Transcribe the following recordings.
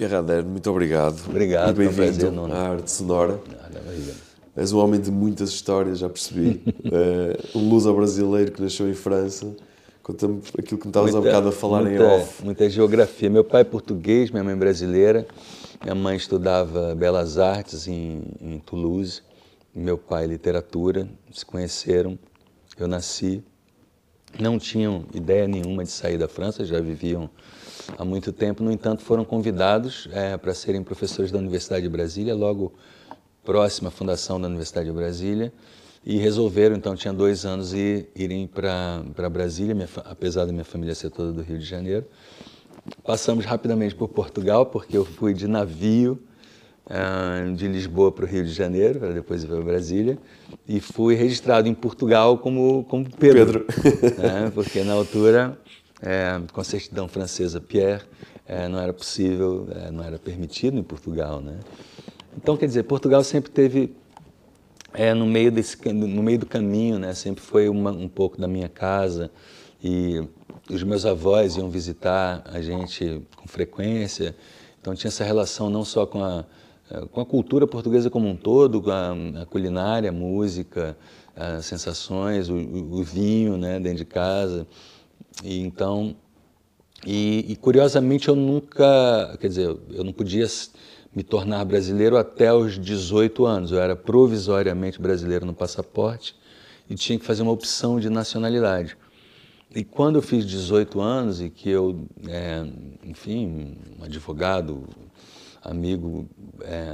Pierre Rader, muito obrigado. Obrigado, e é bem-vindo à arte sonora. Nada. És um homem de muitas histórias, já percebi. Eh, um luso brasileiro que nasceu em França. Conta-me aquilo que me estavas há bocado a falar muita, em off. Muita geografia. Meu pai é português, minha mãe é brasileira. Minha mãe estudava Belas Artes em, em Toulouse. Meu pai literatura. Se conheceram. Eu nasci. Não tinham ideia nenhuma de sair da França, já viviam há muito tempo. No entanto, foram convidados eh, para serem professores da Universidade de Brasília, logo próxima à fundação da Universidade de Brasília. E resolveram, então, tinha dois anos, ir, irem para Brasília, minha apesar da minha família ser toda do Rio de Janeiro. Passamos rapidamente por Portugal, porque eu fui de navio ah, de Lisboa para o Rio de Janeiro, para depois ir para Brasília, e fui registrado em Portugal como, como Pedro. né? Porque na altura, eh, com a certidão francesa Pierre, eh, não era possível, eh, não era permitido em Portugal. Né? Então, quer dizer, Portugal sempre teve é, no meio desse no meio do caminho, né? Sempre foi uma- um pouco da minha casa e os meus avós iam visitar a gente com frequência. Então tinha essa relação não só com a eh, com a cultura portuguesa como um todo, com a, a culinária, a música, as sensações, o- o vinho, né? Dentro de casa. E então e, e, curiosamente eu nunca, quer dizer, eu não podia me tornar brasileiro até os 18 anos. Eu era provisoriamente brasileiro no passaporte e tinha que fazer uma opção de nacionalidade. E quando eu fiz 18 anos e que eu, é, enfim, um advogado, amigo, é,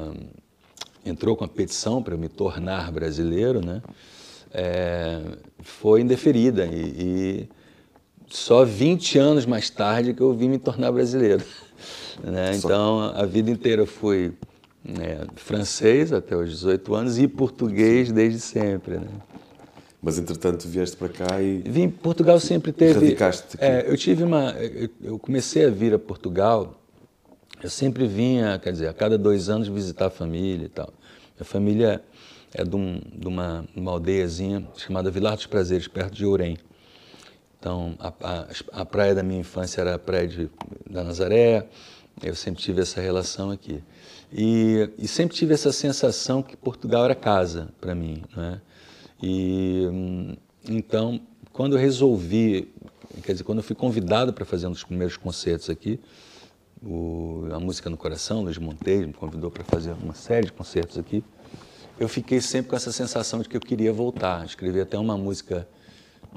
entrou com a petição para me tornar brasileiro, né? é, foi indeferida e, e só 20 anos mais tarde que eu vim me tornar brasileiro. né? Então, a vida inteira eu fui né, francês até os 18 anos e português desde sempre. Né? Mas entretanto vieste para cá e Vim, Portugal sempre teve. Radicaste. É, eu tive uma. eu- Eu comecei a vir a Portugal. Eu sempre vinha, quer dizer, a cada dois anos visitar a família e tal. Minha família é de, um- de uma, uma aldeiazinha chamada Vilar dos Prazeres, perto de Ourém. Então, a, a, a praia da minha infância era a praia de, da Nazaré, eu sempre tive essa relação aqui. E, e sempre tive essa sensação que Portugal era casa para mim. Né? E, hum, então, quando eu resolvi, quer dizer, quando eu fui convidado para fazer um dos primeiros concertos aqui, o, a Música no Coração, Luiz Monteiro, me convidou para fazer uma série de concertos aqui, eu fiquei sempre com essa sensação de que eu queria voltar. Escrevi até uma música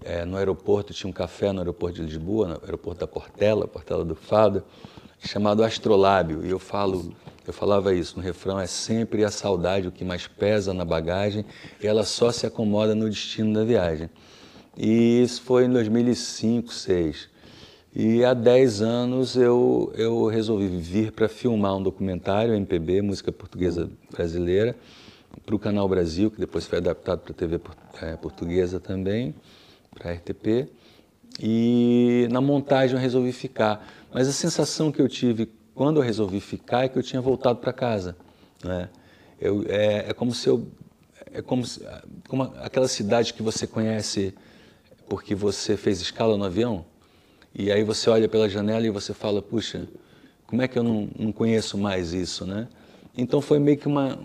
eh, no aeroporto, tinha um café no aeroporto de Lisboa, no aeroporto da Portela, Portela do Fado, chamado Astrolábio. E eu falo, eu falava isso no refrão, é sempre a saudade o que mais pesa na bagagem, e ela só se acomoda no destino da viagem. E isso foi em 2005, 2006. E há 10 anos eu, eu resolvi vir para filmar um documentário, MPB, música portuguesa brasileira, para o Canal Brasil, que depois foi adaptado para a TV eh, portuguesa também, para a RTP. E na montagem eu resolvi ficar. Mas a sensação que eu tive quando eu resolvi ficar é que eu tinha voltado para casa. Né? Eu, é, é como se eu. É como, se- como aquela cidade que você conhece porque você fez escala no avião, e aí você olha pela janela e você fala, puxa, como é que eu não, não conheço mais isso, né? Então foi meio que uma...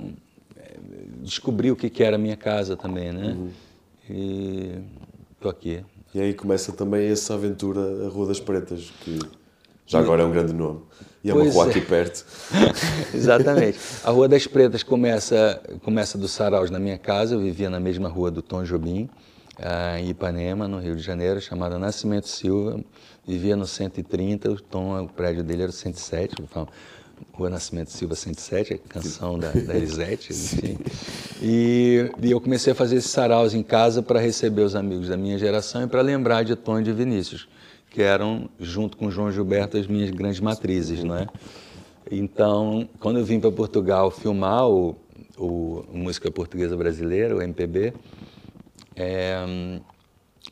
Descobri o que, que era a minha casa também, né? E tô aqui. E aí começa também essa aventura, a Rua das Pretas, que já agora é um grande nome. E é uma Pois rua é. aqui perto. Exatamente. A Rua das Pretas começa, começa do Saraus na minha casa, eu vivia na mesma rua do Tom Jobim, ah, em Ipanema, no Rio de Janeiro, chamada Nascimento Silva. Vivia no 130, o Tom, o prédio dele era o 107, eu falo, Rua Nascimento Silva 107, a canção da, da Elisete, enfim. E, e eu comecei a fazer esses saraus em casa para receber os amigos da minha geração e para lembrar de Tom e de Vinícius, que eram, junto com João Gilberto, as minhas grandes matrizes, não é? Então, quando eu vim para Portugal filmar o, o Música Portuguesa Brasileira, o MPB, é,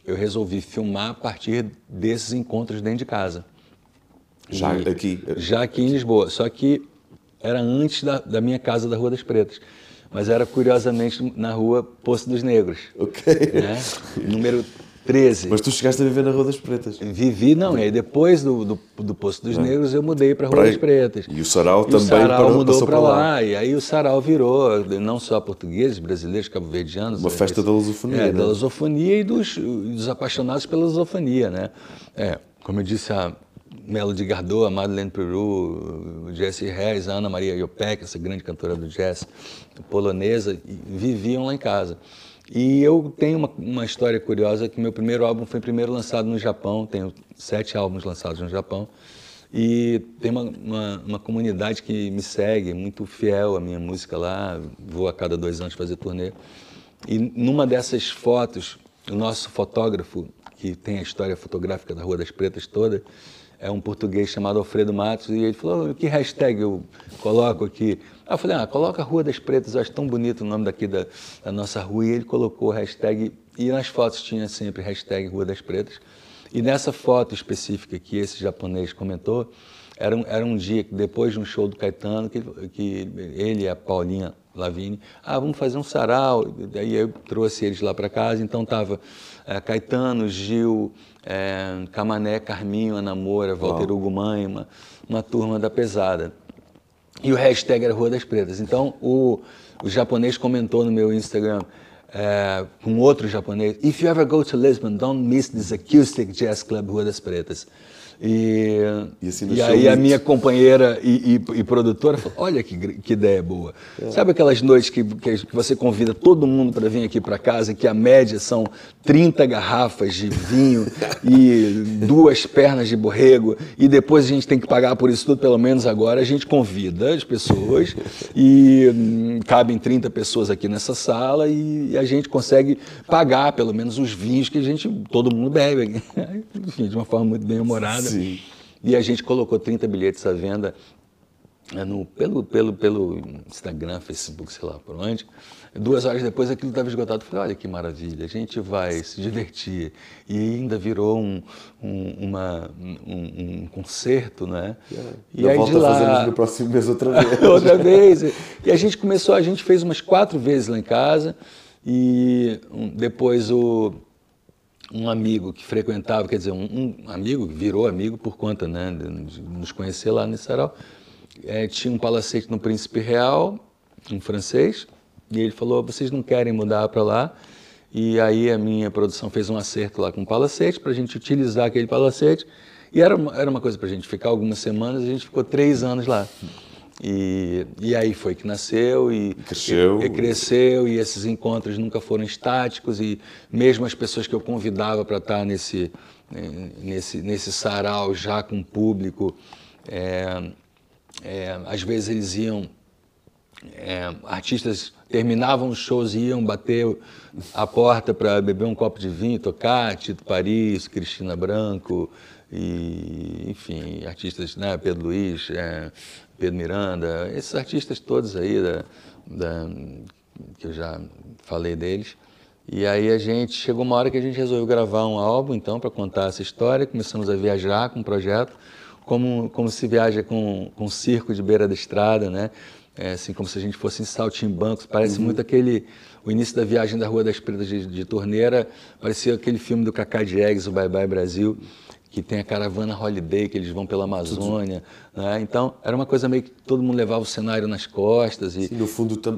eu resolvi filmar a partir desses encontros dentro de casa. Já E- aqui. Já aqui em Lisboa. Só que era antes da, da minha casa da Rua das Pretas. Mas era curiosamente na rua Poço dos Negros. Ok. Né? Número 13. Mas tu chegaste a viver na Rua das Pretas. Vivi, não, e aí depois do, do, do Poço dos Negros eu mudei para a Rua Pra- das Pretas. E o Sarau E também o Sarau para- mudou para lá. lá. E aí o Sarau virou, não só portugueses, brasileiros, cabo-verdianos. Uma é, festa esse- da lusofonia, É, né? da lusofonia e dos, dos apaixonados pela lusofonia, né? É, como eu disse, a Melody Gardot, Madeleine Peru, Jesse a Ana Maria Iopek, essa grande cantora do jazz polonesa, viviam lá em casa. E eu tenho uma, uma história curiosa que meu primeiro álbum foi primeiro lançado no Japão, tenho sete álbuns lançados no Japão, e tem uma, uma, uma comunidade que me segue, muito fiel à minha música lá, vou a cada dois anos fazer turnê. E numa dessas fotos, o nosso fotógrafo, que tem a história fotográfica da Rua das Pretas toda, é um português chamado Alfredo Matos, e ele falou, que hashtag eu coloco aqui? Aí eu falei, ah, coloca Rua das Pretas, eu acho tão bonito o nome daqui da, da nossa rua, e ele colocou hashtag, e nas fotos tinha sempre hashtag Rua das Pretas, e nessa foto específica que esse japonês comentou, era um, era um dia que depois de um show do Caetano, que, que ele e a Paulinha Lavigne, ah, vamos fazer um sarau. Daí eu trouxe eles lá para casa, então tava eh, Caetano, Gil, eh, Camané, Carminho, Ana Moura, Walter Hugo Mãe, uma, uma turma da pesada. E o hashtag era Rua das Pretas. Então, o, o japonês comentou no meu Instagram, é, com outro japonês, If you ever go to Lisbon, don't miss this acoustic jazz club Rua das Pretas. E, E assim e aí a minha companheira e, e- e produtora falou, olha que, que ideia boa. Sabe aquelas noites que, que você convida todo mundo para vir aqui para casa, que a média são 30 garrafas de vinho e duas pernas de borrego, e depois a gente tem que pagar por isso tudo, pelo menos agora a gente convida as pessoas e hum, cabem 30 pessoas aqui nessa sala e a gente consegue pagar pelo menos os vinhos que a gente, todo mundo bebe. Enfim, de uma forma muito bem humorada. Sim. E a gente colocou 30 bilhetes à venda eh, no, pelo, pelo, pelo Instagram, Facebook, sei lá por onde. Duas horas depois aquilo estava esgotado. Falei, olha que maravilha, a gente vai se divertir. E ainda virou um, um, uma, um, um concerto, né? E Na aí volta de lá... fazemos no próximo mês outra vez. outra vez. E a gente começou, a gente fez umas quatro vezes lá em casa e depois o, um amigo que frequentava, quer dizer, um, um amigo que virou amigo por conta né, de, nos conhecer lá nesse sarau, eh, tinha um palacete no Príncipe Real, um francês, e ele falou, vocês não querem mudar para lá? E aí a minha produção fez um acerto lá com o palacete para a gente utilizar aquele palacete. E era uma, era uma coisa para a gente ficar algumas semanas, a gente ficou três anos lá. E, e aí foi que nasceu e Cresceu. e- e cresceu e esses encontros nunca foram estáticos e mesmo as pessoas que eu convidava para estar nesse eh, nesse nesse sarau já com público é, é, às vezes eles iam é, artistas terminavam os shows e iam bater a porta para beber um copo de vinho, tocar, Tito Paris, Cristina Branco, e, enfim, artistas, né, Pedro Luiz, é, Pedro Miranda, esses artistas todos aí da, da- que eu já falei deles. E aí a gente chegou uma hora que a gente resolveu gravar um álbum, então, para contar essa história. Começamos a viajar com o projeto, como, como se viaja com, com um circo de beira da estrada, né? É, assim como se a gente fosse em saltimbancos. Parece muito aquele o início da viagem da Rua das Pretas de, de Torneira. Parecia aquele filme do Cacá Diegues, o Bye Bye Brasil, que tem a caravana Holiday que eles vão pela Amazônia, né? Então era uma coisa meio que todo mundo levava o cenário nas costas e E no fundo tu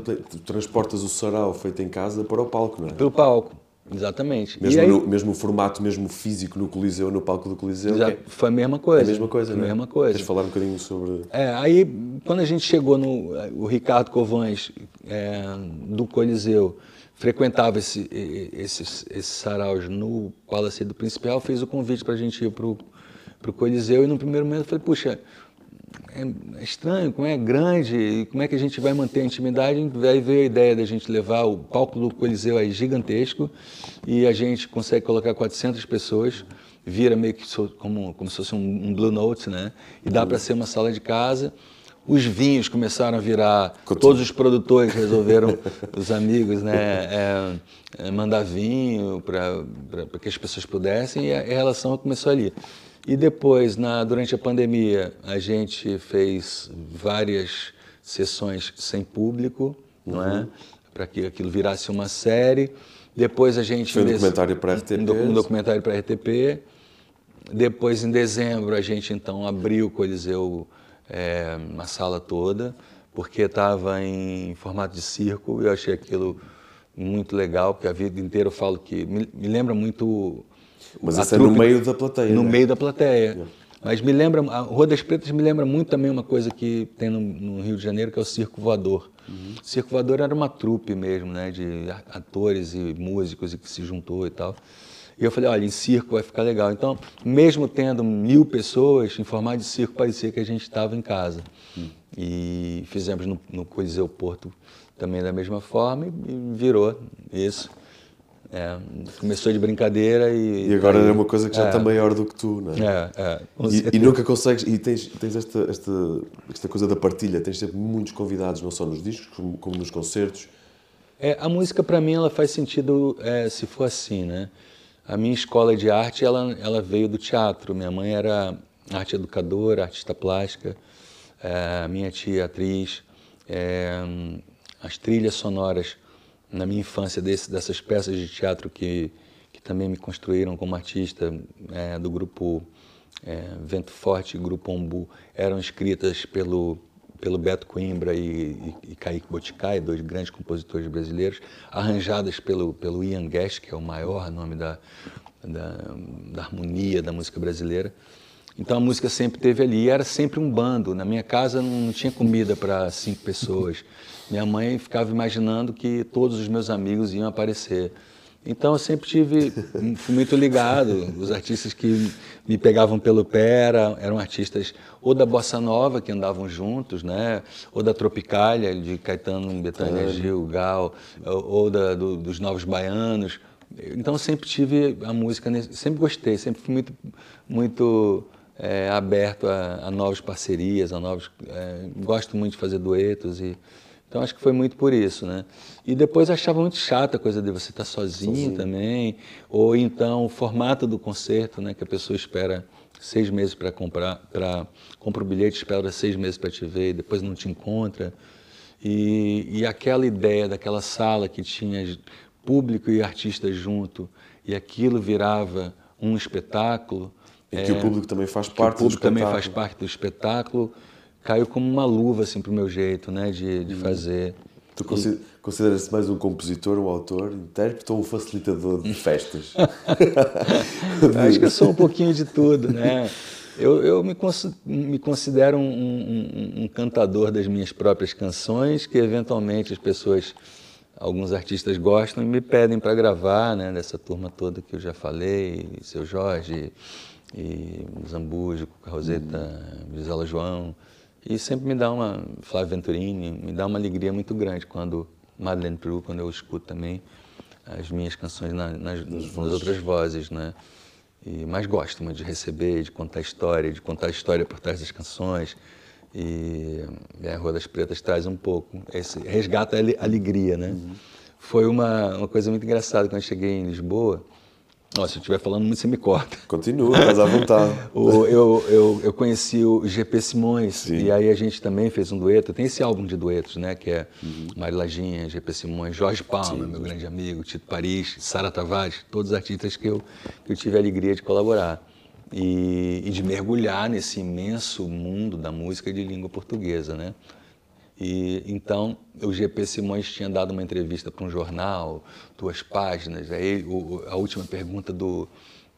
transportas o sarau feito em casa para o palco, não é? pelo palco, exatamente. Mesmo, aí, no, mesmo o formato, mesmo físico no Coliseu, no palco do Coliseu. já é, foi a mesma coisa. é a mesma coisa, a não é? mesma coisa. Queres falar um bocadinho sobre. É, aí quando a gente chegou no o Ricardo Covães é, do Coliseu frequentava esse, e- e- esses, saraus no Palácio do Príncipe Real, fez o convite para a gente ir para o Coliseu e no primeiro momento eu falei, puxa, é é estranho, como é grande, como é que a gente vai manter a intimidade? Aí veio a ideia da gente levar o palco do Coliseu é gigantesco e a gente consegue colocar 400 pessoas, vira meio que como, como se fosse um, um Blue Note, né? E dá para ser uma sala de casa. Os vinhos começaram a virar, todos os produtores resolveram, os amigos, né, é, é, mandar vinho para que as pessoas pudessem e a, a relação começou ali. E depois, na, durante a pandemia, a gente fez várias sessões sem público, não é? Para que aquilo virasse uma série. Depois a gente... Foi um documentário para RTP. Um documentário para RTP. Depois, em dezembro, a gente então abriu o Coliseu, é, a sala toda, porque estava em formato de circo e eu achei aquilo muito legal, porque a vida inteira eu falo que me, me lembra muito. Mas isso é no meio da plateia. No né? meio da plateia. Yeah. Mas me lembra, a Rua das Pretas me lembra muito também uma coisa que tem no, no Rio de Janeiro, que é o Circo Voador. Uhum. O Circo Voador era uma trupe mesmo, né, de atores e músicos e que se juntou e tal. E eu falei, olha, em circo vai ficar legal. Então, mesmo tendo mil pessoas, em formato de circo, parecia que a gente estava em casa. Uhum. E fizemos no, no Coliseu Porto também da mesma forma e virou isso. É, começou de brincadeira e. E agora é uma coisa que já é, está maior do que tu, não é? é, é e, e, nunca consegues. E tens, tens esta, esta, esta coisa da partilha, tens sempre muitos convidados, não só nos discos, como, como nos concertos. É, a música, para mim, ela faz sentido é, se for assim, né? A minha escola de arte, ela, ela veio do teatro. Minha mãe era arte educadora, artista plástica. É, minha tia, atriz. É, as trilhas sonoras na minha infância desse, dessas peças de teatro que, que também me construíram como artista é, do grupo Vento Forte e Grupo Ombu eram escritas pelo pelo Beto Coimbra e, e, e Kaique Boticai, dois grandes compositores brasileiros, arranjadas pelo, pelo Ian Guest, que é o maior nome da, da, da harmonia da música brasileira. Então a música sempre teve ali, era sempre um bando. Na minha casa não, tinha comida para cinco pessoas. Minha mãe ficava imaginando que todos os meus amigos iam aparecer. Então eu sempre tive, fui muito ligado. Os artistas que me pegavam pelo pé eram, eram artistas ou da bossa nova que andavam juntos, né? Ou da tropicália de Caetano, Betânia, Gil, Gal, ou, da, do, dos novos baianos. Então sempre tive a música, sempre gostei, sempre fui muito, muito é, aberto a, a novas parcerias, a novos. É, gosto muito de fazer duetos e então acho que foi muito por isso, né? E depois achava muito chata a coisa de você estar sozinho, sozinho, também, ou então o formato do concerto, né? Que a pessoa espera seis meses para comprar, para compra o bilhete, espera seis meses para te ver, e depois não te encontra. E, e aquela ideia daquela sala que tinha público e artista junto, e aquilo virava um espetáculo e que é, o público também faz parte. O público também faz parte do espetáculo. Caiu como uma luva, assim, para o meu jeito, né, de, de uhum. fazer. Tu e... consideras-te mais um compositor, um autor, intérprete ou um facilitador de festas? Acho que eu sou um pouquinho de tudo, né? Eu, eu me, cons me, considero um, um, um, cantador das minhas próprias canções, que eventualmente as pessoas, alguns artistas gostam e me pedem para gravar, né? Dessa turma toda que eu já falei, seu Jorge, e Zambujo, Roseta, uhum. Gisela João. E sempre me dá uma, Flávio Venturini, me dá uma alegria muito grande quando, Madeleine Peru, quando eu escuto também as minhas canções na, nas, nas, nas outras vozes, né? E mais gosto muito de receber, de contar história, de contar a história por trás das canções. E, e a Rua das Pretas traz um pouco, esse, resgata a alegria, né? Uhum. Foi uma, uma coisa muito engraçada quando eu cheguei em Lisboa, nossa, se eu estiver falando muito, você me corta. Continua, mas à vontade. o, eu, eu, eu conheci o GP Simões, Sim. e aí a gente também fez um dueto. Tem esse álbum de duetos, né? Que é uhum. Mari Lajinha, GP Simões, Jorge Palma, Sim. meu grande amigo, Tito Paris, Sara Tavares, todos os artistas que eu, que eu tive a alegria de colaborar. E, e de mergulhar nesse imenso mundo da música de língua portuguesa, né? E então o GP Simões tinha dado uma entrevista para um jornal, duas páginas. Aí o, a última pergunta do,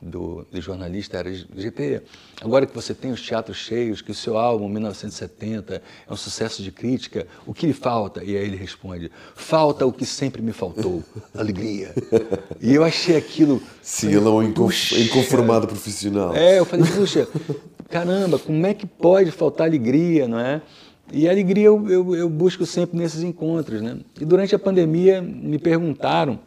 do, do, jornalista era: GP, agora que você tem os teatros cheios, que o seu álbum 1970 é um sucesso de crítica, o que lhe falta? E aí ele responde: falta o que sempre me faltou, alegria. E eu achei aquilo. Sim, ele é um inconformado profissional. É, eu falei: puxa, caramba, como é que pode faltar alegria, não é? E a alegria eu, eu, eu, busco sempre nesses encontros. Né? E durante a pandemia me perguntaram,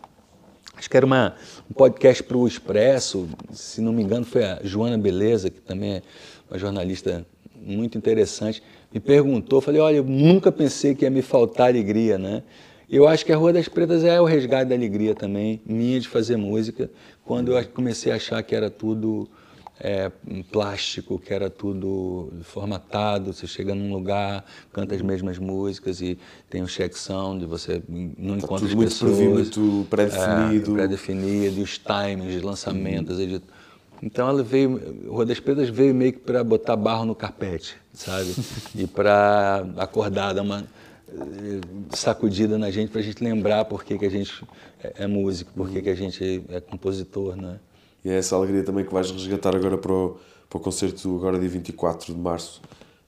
acho que era uma, um podcast para o Expresso, se não me engano foi a Joana Beleza, que também é uma jornalista muito interessante, me perguntou, falei, olha, eu nunca pensei que ia me faltar alegria, né? Eu acho que a Rua das Pretas é o resgate da alegria também, minha de fazer música, quando eu comecei a achar que era tudo é, plástico, que era tudo formatado, você chega num lugar, canta as mesmas músicas e tem um check sound, você não tá encontra as muito pessoas. muito pré-definido. É, pré-definido, os timings de lançamentos. Uhum. Então ela veio, o Rua das Pedras veio meio que para botar barro no carpete, sabe? e para acordar, dar uma eh, sacudida na gente, para a gente lembrar por que, que a gente é, é músico, por que, que a gente é compositor, né? E é essa alegria também que vais resgatar agora para o, para o concerto, agora dia 24 de março,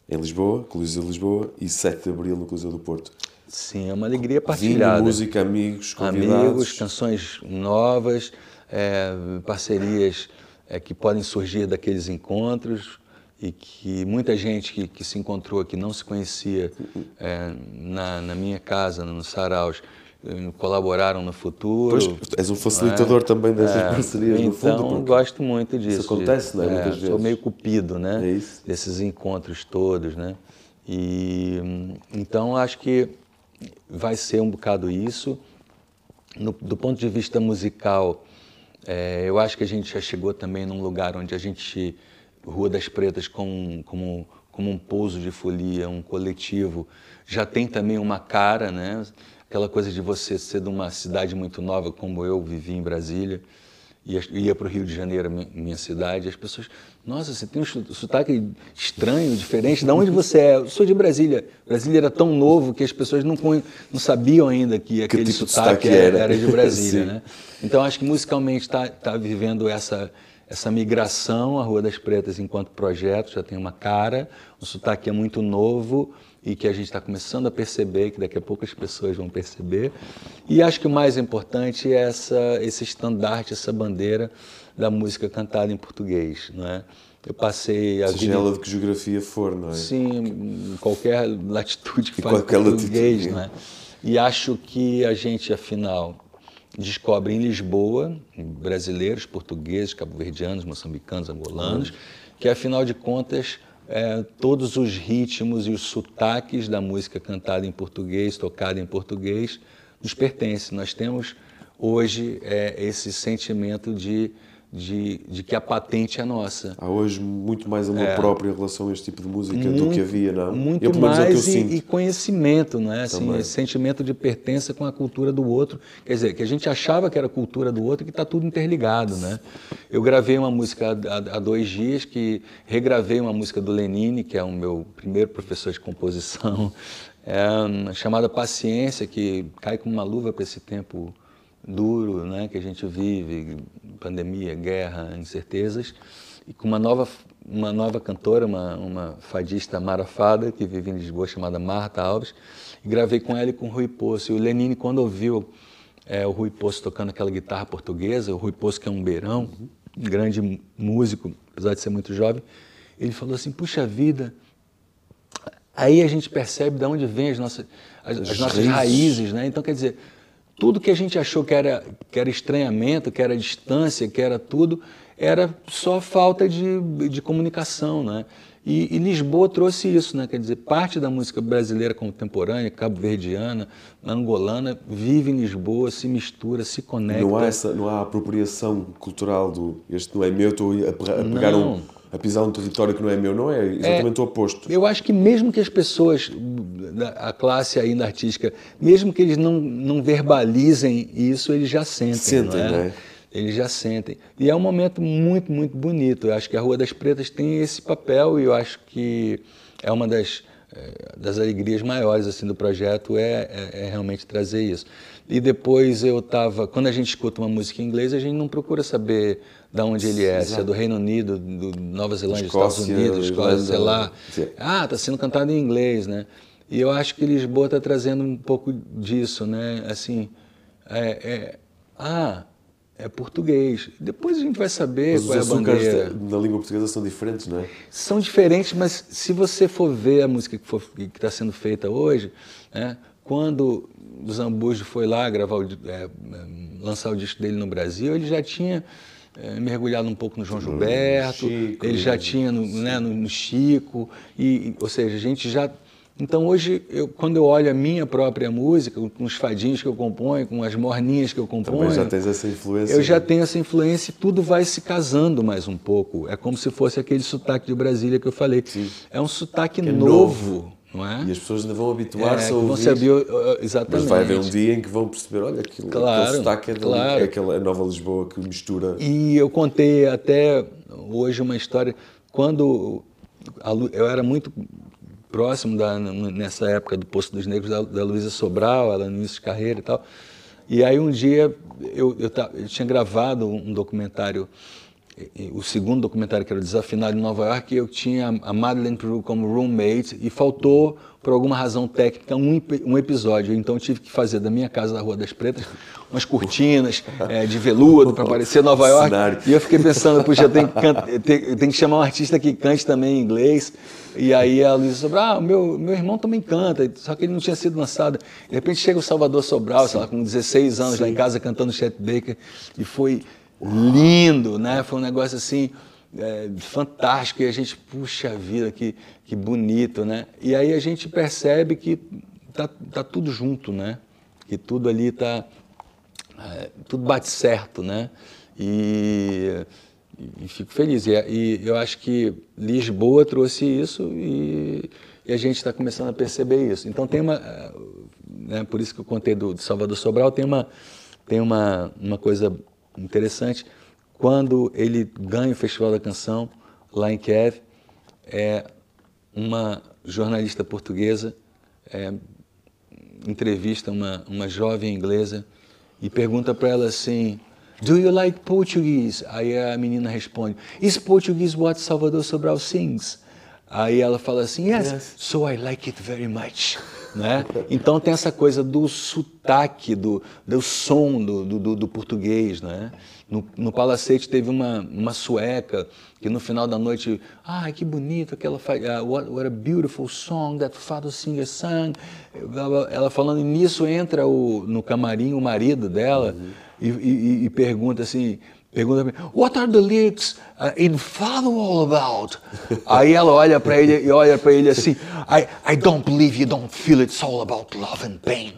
em Lisboa, Coliseu de Lisboa, e 7 de Abril no Coliseu do Porto. Sim, é uma alegria partilhada. Vinho, música, amigos, convidados. Amigos, canções novas, é, parcerias é, que podem surgir daqueles encontros e que muita gente que, que se encontrou aqui não se conhecia é, na, na minha casa, no Saraus, colaboraram no futuro. Pois, és um facilitador é? também dessas é, parcerias, então, no fundo. Então, gosto muito disso. Isso acontece, de, não é? Muitas vezes. Sou meio cupido, né? É isso. Desses encontros todos, né? E, então, acho que vai ser um bocado isso. No, do ponto de vista musical, é, eu acho que a gente já chegou também num lugar onde a gente, Rua das Pretas, como, como, como um pouso de folia, um coletivo, já tem também uma cara, né? Aquela coisa de você ser de uma cidade muito nova, como eu vivi em Brasília, ia, ia para o Rio de Janeiro, minha cidade, as pessoas, nossa, você tem um sotaque estranho, diferente, de onde você é? Eu sou de Brasília. Brasília era tão novo que as pessoas não, não sabiam ainda que aquele que tipo sotaque, sotaque era. era. de Brasília. né? Então, acho que musicalmente está tá vivendo essa, essa migração, a Rua das Pretas, enquanto projeto, já tem uma cara, o sotaque é muito novo, e que a gente está começando a perceber, que daqui a pouco as pessoas vão perceber. E acho que o mais importante é essa, esse estandarte, essa bandeira da música cantada em português, não é? Eu passei a Seja vida... ela de que geografia for, não é? Sim, qualquer latitude que fale português, latitude. não é? E acho que a gente, afinal, descobre em Lisboa, brasileiros, portugueses, cabo-verdianos, moçambicanos, angolanos, que afinal de contas é, todos os ritmos e os sotaques da música cantada em português, tocada em português, nos pertence. Nós temos hoje é, esse sentimento de de, de, que a patente é nossa. Há hoje muito mais amor é, próprio em relação a este tipo de música muito, do que havia, não? Muito eu, mais é e, e, conhecimento, não é? Assim, esse sentimento de pertença com a cultura do outro. Quer dizer, que a gente achava que era cultura do outro e que está tudo interligado, né? Eu gravei uma música há, há, dois dias, que regravei uma música do Lenine, que é o meu primeiro professor de composição, é, chamada Paciência, que cai como uma luva para esse tempo duro né, que a gente vive, pandemia, guerra, incertezas, e com uma nova, uma nova cantora, uma, uma fadista marafada, que vive em Lisboa, chamada Marta Alves, e gravei com ela e com o Rui Poço. E o Lenine, quando ouviu é, o Rui Poço tocando aquela guitarra portuguesa, o Rui Poço que é um beirão, um grande músico, apesar de ser muito jovem, ele falou assim, puxa vida, aí a gente percebe de onde vem as nossas, as, as nossas raízes, né? Então, quer dizer, tudo que a gente achou que era, que era estranhamento, que era distância, que era tudo, era só falta de, de comunicação, né? E, e, Lisboa trouxe isso, né? Quer dizer, parte da música brasileira contemporânea, cabo-verdiana, angolana, vive em Lisboa, se mistura, se conecta. Não há, essa, não há apropriação cultural do este não é meu, estou a, pegar não. um a pisar um território que não é meu, não é exatamente é, o oposto. Eu acho que mesmo que as pessoas, a classe ainda artística, mesmo que eles não, não verbalizem isso, eles já sentem, sentem é? Né? Eles já sentem. E é um momento muito, muito bonito. Eu acho que a Rua das Pretas tem esse papel e eu acho que é uma das, eh, das alegrias maiores assim do projeto é, é, é realmente trazer isso. E depois eu estava, quando a gente escuta uma música em inglês, a gente não procura saber de onde ele é, Exato. se é do Reino Unido, do Nova Zelândia, Escócia, Estados Unidos, Escócia, sei lá. Ah, está sendo cantado em inglês, né? E eu acho que Lisboa está trazendo um pouco disso, né? Assim, é, é, ah, é português. Depois a gente vai saber mas qual é a bandeira. na língua portuguesa são diferentes, não é? São diferentes, mas se você for ver a música que está sendo feita hoje, né? quando o Zambujo foi lá gravar, o, é, lançar o disco dele no Brasil, ele já tinha é, mergulhado um pouco no João Gilberto, Chico, ele já tinha no, né, no, no Chico, e, ou seja, a gente já Então hoje, eu, quando eu olho a minha própria música, com os fadinhos que eu componho, com as morninhas que eu componho, Também já tens essa influência. eu já tenho essa influência e tudo vai se casando mais um pouco. É como se fosse aquele sotaque de Brasília que eu falei. Sim. É um sotaque é novo, não é? E as pessoas ainda vão habituar-se É, a vão ouvir. se habi- Exatamente. Mas vai haver um dia em que vão perceber, olha, aquilo, Claro, aquele sotaque é, claro. é aquela nova Lisboa que mistura. E eu contei até hoje uma história quando eu era muito próximo da, nessa época do Poço dos Negros da, da Luísa Sobral, ela no início de carreira e tal. E aí um dia eu, eu, eu tinha gravado um documentário, o segundo documentário que era o Desafinado em Nova York, eu tinha a Madeleine Peru como roommate e faltou por alguma razão técnica um, um episódio. Então eu tive que fazer da minha casa da Rua das Pretas umas cortinas eh, de veludo para parecer Nova York. Cenário. E eu fiquei pensando, puxa, eu tenho que, canta- eu tenho- que chamar um artista que cante também em inglês. E aí a Luísa Sobral, ah, meu, meu irmão também canta, só que ele não tinha sido lançado. De repente chega o Salvador Sobral, sei lá, com 16 anos lá em casa cantando Chet Baker. E foi lindo, né? Foi um negócio assim, é, fantástico. E a gente, puxa vida, que, que bonito, né? E aí a gente percebe que tá, tá tudo junto, né? Que tudo ali tá é, tudo bate certo, né? E, e fico feliz. E, e eu acho que Lisboa trouxe isso e, e a gente está começando a perceber isso. Então tem uma, eh, né, por isso que eu contei do, do Salvador Sobral, tem uma tem uma, uma coisa interessante. Quando ele ganha o Festival da Canção lá em Kiev, é uma jornalista portuguesa é, entrevista uma, uma jovem inglesa e pergunta para ela assim: Do you like Portuguese? Aí a menina responde: Is Portuguese what Salvador Sobral sings? Aí ela fala assim: Yes, Yes. so I like it very much. Né? Então tem essa coisa do sotaque, do, do som do, do, do- português. Né? No, no Palacete teve uma, uma sueca que no final da noite, ah, que bonito, aquela fa- ah, what, what a beautiful song that Fado Singer sang. Ela, falando nisso entra o, no camarim o marido dela e, e- e pergunta assim, pergunta pra mim, What are the lyrics uh, in Fado all about? Aí ela olha para ele e olha para ele assim, I, I don't believe you don't feel it's all about love and pain.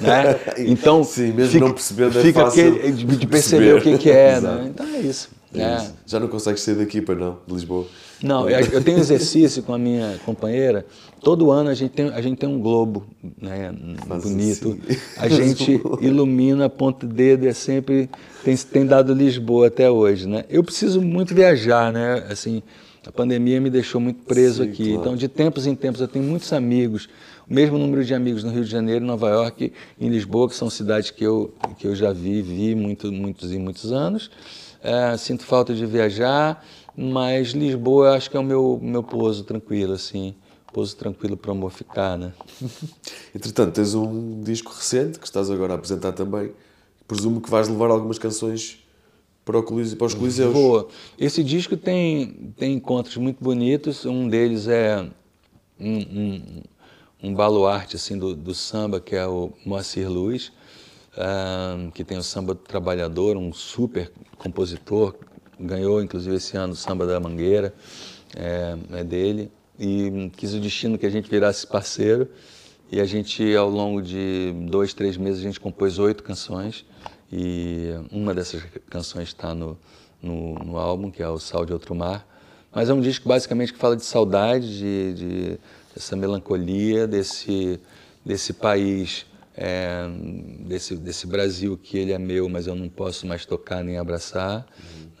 né? Então, Sim, mesmo não percebendo, é fica aquele, de, de perceber o que, que é. Né? Então é isso. É É. isso. Já não consegues sair daqui, para não, de Lisboa. Não, eu, tenho exercício com a minha companheira. Todo ano a gente tem, a gente tem um globo né, Faz bonito. assim. A gente ilumina, ponta dedo, é sempre tem, tem dado Lisboa até hoje, né? Eu preciso muito viajar, né? Assim, a pandemia me deixou muito preso Sim, aqui. claro. Então, de tempos em tempos, eu tenho muitos amigos, o mesmo número de amigos no Rio de Janeiro, Nova York e em Lisboa, que são cidades que eu, que eu já vi, vi muito, muitos e muitos anos. É, sinto falta de viajar, mas Lisboa eu acho que é o meu, meu pouso tranquilo, assim. Pouso tranquilo para o amor ficar, né? Entretanto, tens um disco recente que estás agora a apresentar também. Presumo que vais levar algumas canções para, o Coliseu, para os Coliseus. Boa. Esse disco tem, tem encontros muito bonitos. Um deles é um, um, um baluarte assim, do, do samba, que é o Moacir Luz, ah, que tem o Samba do Trabalhador, um super compositor. Ganhou, inclusive, esse ano o Samba da Mangueira, é, é dele. E quis o destino que a gente virasse parceiro. E a gente, ao longo de dois, três meses, a gente compôs oito canções. E uma dessas canções está no, no, no álbum, que é o Sal de Outro Mar. Mas é um disco basicamente que fala de saudade, de, de dessa melancolia, desse, desse país, é, desse, desse Brasil que ele é meu, mas eu não posso mais tocar nem abraçar,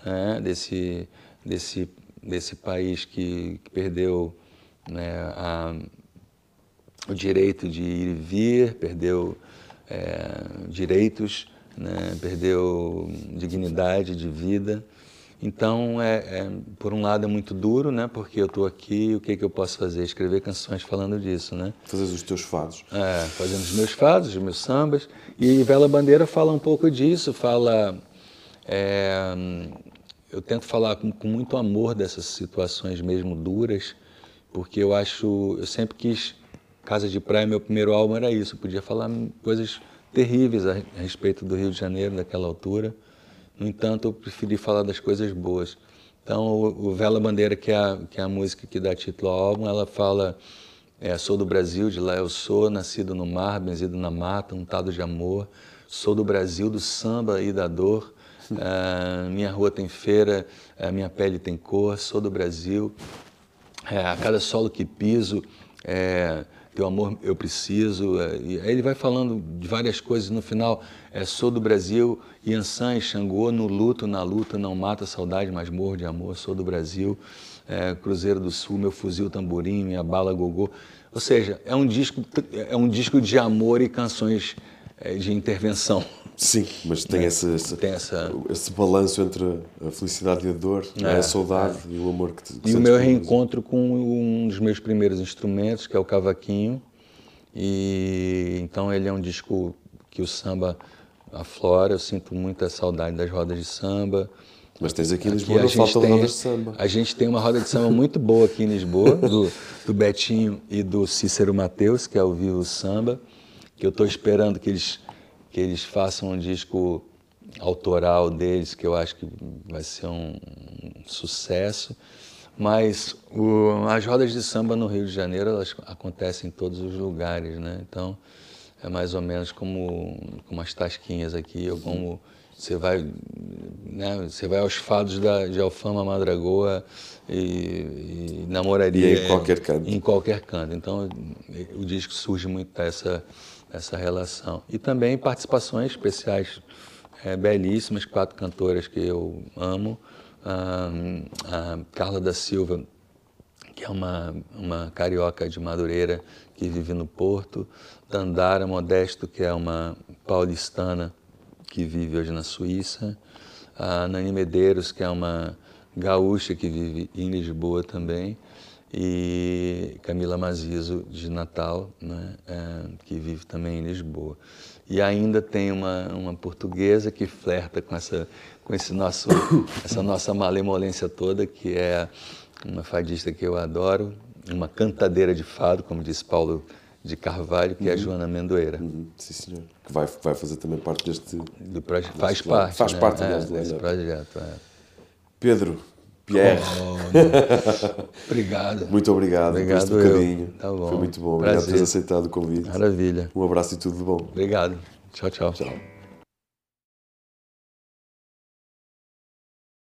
né? desse, desse, desse país que, que perdeu né, a, o direito de ir e vir, perdeu é, direitos, né, perdeu dignidade de vida. Então, é, é, por um lado é muito duro, né, porque eu estou aqui, o que, que eu posso fazer? Escrever canções falando disso, né? Fazes os teus fados. É, fazendo os meus fados, os meus sambas. E Vela Bandeira fala um pouco disso, fala. Eu tento falar com, com muito amor dessas situações mesmo duras, porque eu acho. Eu sempre quis. Casa de Praia, meu primeiro álbum era isso. Eu podia falar coisas terríveis a, a respeito do Rio de Janeiro daquela altura. No entanto, eu preferi falar das coisas boas. Então, o, o Vela Bandeira, que é, a, que é a música que dá título ao álbum, ela fala É, sou do Brasil, de lá eu sou, nascido no mar, benzido na mata, untado de amor. Sou do Brasil, do samba e da dor. É, minha rua tem feira, é, minha pele tem cor. Sou do Brasil. É, a cada solo que piso, é, teu amor eu preciso. É, e aí ele vai falando de várias coisas. No final, sou do Brasil, Yansan e Xangô, no luto, na luta, não mata a saudade, mas morro de amor. Sou do Brasil, Cruzeiro do Sul, meu fuzil tamborim, minha bala gogô. Ou seja, é um disco, é um disco de amor e canções de intervenção. Sim, mas tem, é, esse, esse, tem essa... esse balanço entre a felicidade e a dor, é, a saudade é. e o amor que te que E o meu reencontro com um dos meus primeiros instrumentos, que é o cavaquinho. E então ele é um disco que o samba aflora, eu sinto muita saudade das rodas de samba. Mas tens aqui em Lisboa, aqui não faltam rodas de samba. A gente tem uma roda de samba muito boa aqui em Lisboa, do, do Betinho e do Cícero Mateus, que é o Vivo Samba, que eu estou esperando que eles que eles façam um disco autoral deles, que eu acho que vai ser um, sucesso. Mas o, as rodas de samba no Rio de Janeiro elas acontecem em todos os lugares, né? Então é mais ou menos como, como as tasquinhas aqui, ou como você vai, né? Você vai aos fados da, de Alfama Madragoa e, e namoraria e em qualquer canto. Em qualquer canto. Então o disco surge muito dessa essa relação. E também participações especiais é, belíssimas, quatro cantoras que eu amo. Ah, a Carla da Silva, que é uma, uma carioca de Madureira que vive no Porto. Dandara Modesto, que é uma paulistana que vive hoje na Suíça. A Nani Medeiros, que é uma gaúcha que vive em Lisboa também e Camila Mazizo de Natal, né, é, que vive também em Lisboa. E ainda tem uma, uma portuguesa que flerta com essa com esse nosso essa nossa malemolência toda, que é uma fadista que eu adoro, uma cantadeira de fado, como diz Paulo de Carvalho, que uhum. é a. Joana Mendoeira. Uhum. Sim, senhor. Que vai, vai fazer também parte deste... Do proje... Faz parte, Faz né? parte, é, desse projeto. É. Pedro, Pierre. Oh, obrigado. Muito obrigado, obrigado por este bocadinho. Tá. Foi muito bom. Prazer. Obrigado por teres aceitado o convite. Maravilha. Um abraço e tudo de bom. Obrigado. Tchau, tchau. Tchau.